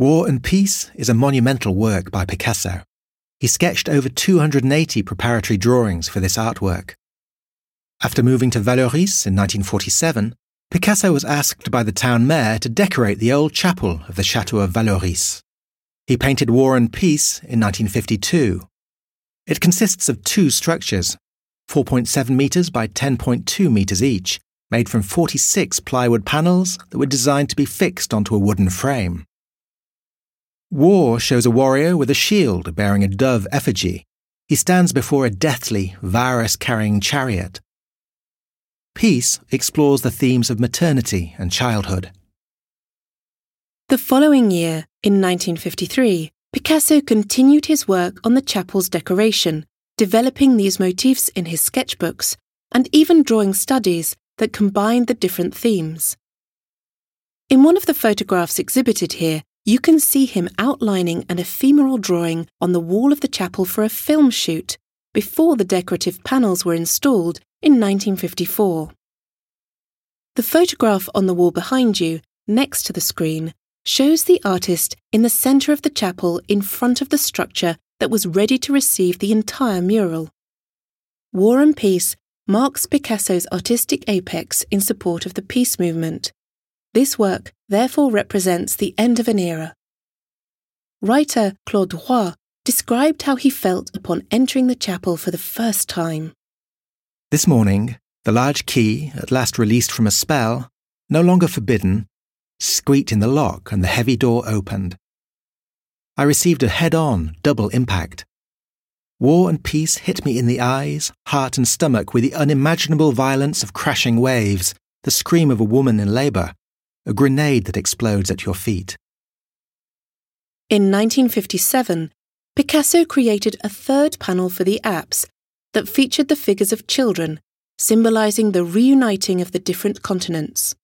War and Peace is a monumental work by Picasso. He sketched over 280 preparatory drawings for this artwork. After moving to Vallauris in 1947, Picasso was asked by the town mayor to decorate the old chapel of the Chateau of Vallauris. He painted War and Peace in 1952. It consists of two structures, 4.7 metres by 10.2 metres each, made from 46 plywood panels that were designed to be fixed onto a wooden frame. War shows a warrior with a shield bearing a dove effigy. He stands before a deathly, virus carrying chariot. Peace explores the themes of maternity and childhood. The following year, in 1953, Picasso continued his work on the chapel's decoration, developing these motifs in his sketchbooks and even drawing studies that combined the different themes. In one of the photographs exhibited here, you can see him outlining an ephemeral drawing on the wall of the chapel for a film shoot before the decorative panels were installed in 1954. The photograph on the wall behind you, next to the screen, shows the artist in the centre of the chapel in front of the structure that was ready to receive the entire mural. War and Peace marks Picasso's artistic apex in support of the peace movement. This work therefore represents the end of an era. Writer Claude Roy described how he felt upon entering the chapel for the first time. This morning, the large key, at last released from a spell, no longer forbidden, squeaked in the lock and the heavy door opened. I received a head on, double impact. War and peace hit me in the eyes, heart, and stomach with the unimaginable violence of crashing waves, the scream of a woman in labour, a grenade that explodes at your feet. In 1957, Picasso created a third panel for the apse that featured the figures of children, symbolising the reuniting of the different continents.